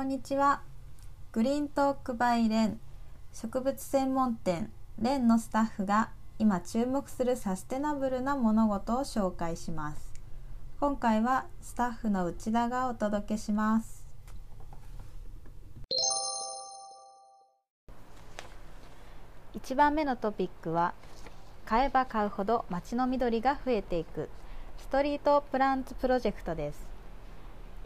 こんにちは。グリーントークバイレン。植物専門店。レンのスタッフが今注目するサステナブルな物事を紹介します。今回はスタッフの内田がお届けします。1番目のトピックは買えば買うほど街の緑が増えていく。ストリートプランツプロジェクトです。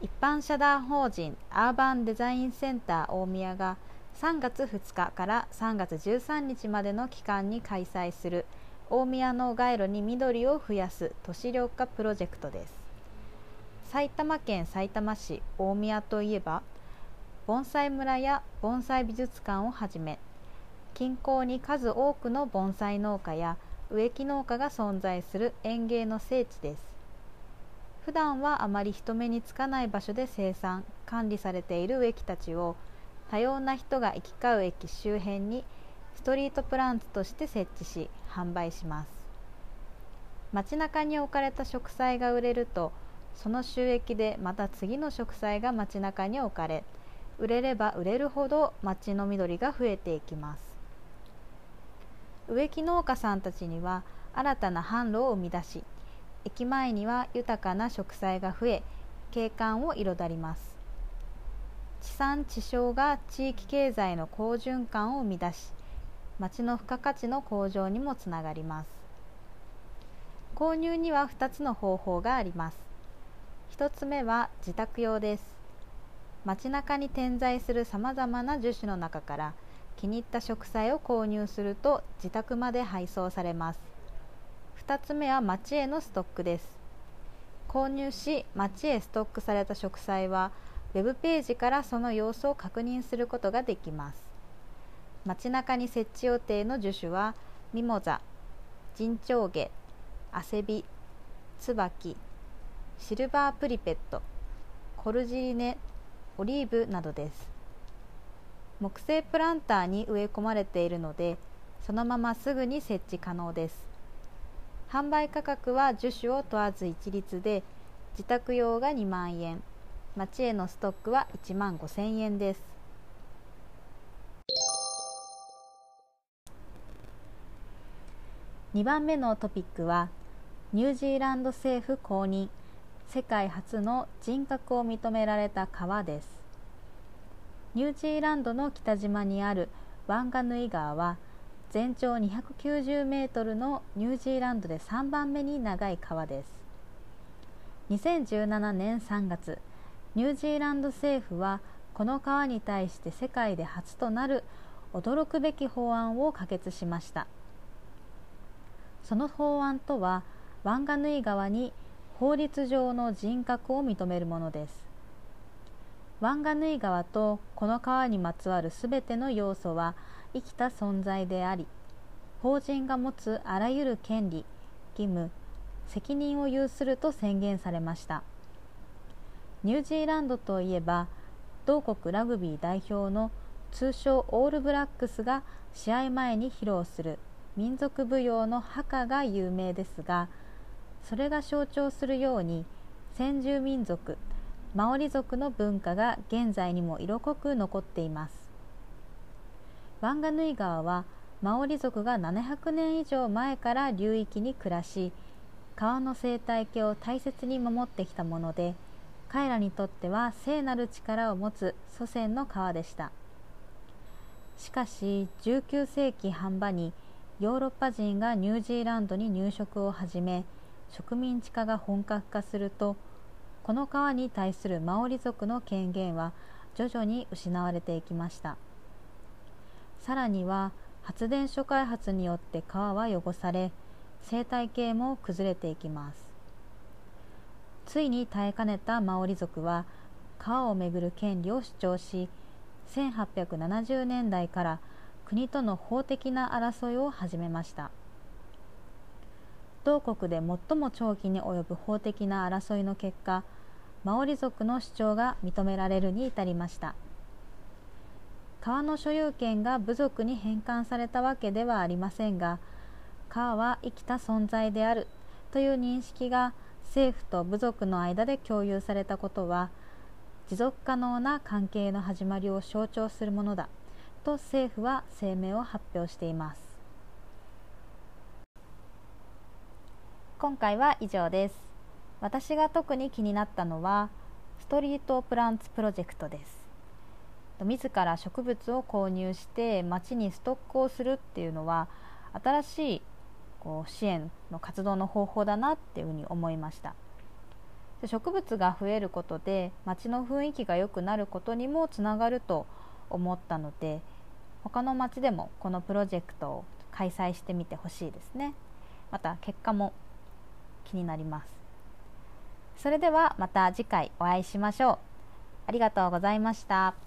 一般社団法人アーバンデザインセンター大宮が3月2日から3月13日までの期間に開催する大宮の街路に緑を増やす都市緑化プロジェクトです。埼玉県さいたま市大宮といえば盆栽村や盆栽美術館をはじめ近郊に数多くの盆栽農家や植木農家が存在する園芸の聖地です。普段はあまり人目につかない場所で生産管理されている植木たちを多様な人が行き交う駅周辺にストリートプランツとして設置し販売します。街中に置かれた植栽が売れるとその収益でまた次の植栽が街中に置かれ売れれば売れるほど街の緑が増えていきます。植木農家さんたちには新たな販路を生み出し駅前には豊かな植栽が増え景観を彩ります。地産地消が地域経済の好循環を生み出し町の付加価値の向上にもつながります。購入には2つの方法があります。1つ目は自宅用です。街中に点在するさまざまな樹種の中から気に入った植栽を購入すると自宅まで配送されます。2つ目は町へのストックです。購入し町へストックされた植栽はウェブページからその様子を確認することができます。街中に設置予定の樹種はミモザ、ジチョウゲ、アセビ、ツバキ、シルバープリペット、コルジリネ、オリーブなどです。木製プランターに植え込まれているのでそのまますぐに設置可能です。販売価格は樹種を問わず一律で自宅用が2万円。町へのストックは1万5千円です。2番目のトピックはニュージーランド政府公認。世界初の人格を認められた川です。ニュージーランドの北島にあるワンガヌイ川は全長290メートルのニュージーランドで3番目に長い川です。2017年3月ニュージーランド政府はこの川に対して世界で初となる驚くべき法案を可決しました。その法案とはワンガヌイ川に法律上の人格を認めるものです。ワンガヌイ川とこの川にまつわるすべての要素は生きた存在であり法人が持つあらゆる権利義務責任を有すると宣言されました。ニュージーランドといえば同国ラグビー代表の通称オールブラックスが試合前に披露する民族舞踊のハカが有名ですがそれが象徴するように先住民族マオリ族の文化が現在にも色濃く残っています。ワンガヌイ川はマオリ族が700年以上前から流域に暮らし川の生態系を大切に守ってきたもので彼らにとっては聖なる力を持つ祖先の川でした。しかし19世紀半ばにヨーロッパ人がニュージーランドに入植を始め植民地化が本格化するとこの川に対するマオリ族の権限は徐々に失われていきました。さらには発電所開発によって川は汚され生態系も崩れていきます。ついに耐えかねたマオリ族は川をめぐる権利を主張し1870年代から国との法的な争いを始めました。同国で最も長期に及ぶ法的な争いの結果マオリ族の主張が認められるに至りました。川の所有権が部族に返還されたわけではありませんが川は生きた存在であるという認識が政府と部族の間で共有されたことは持続可能な関係の始まりを象徴するものだと政府は声明を発表しています。今回は以上です。私が特に気になったのはストリートプランツプロジェクトです。自ら植物を購入して町にストックをするっていうのは新しいこう支援の活動の方法だなっていうふうに思いました。植物が増えることで町の雰囲気が良くなることにもつながると思ったので他の町でもこのプロジェクトを開催してみてほしいですね。また結果も気になります。それではまた次回お会いしましょう。ありがとうございました。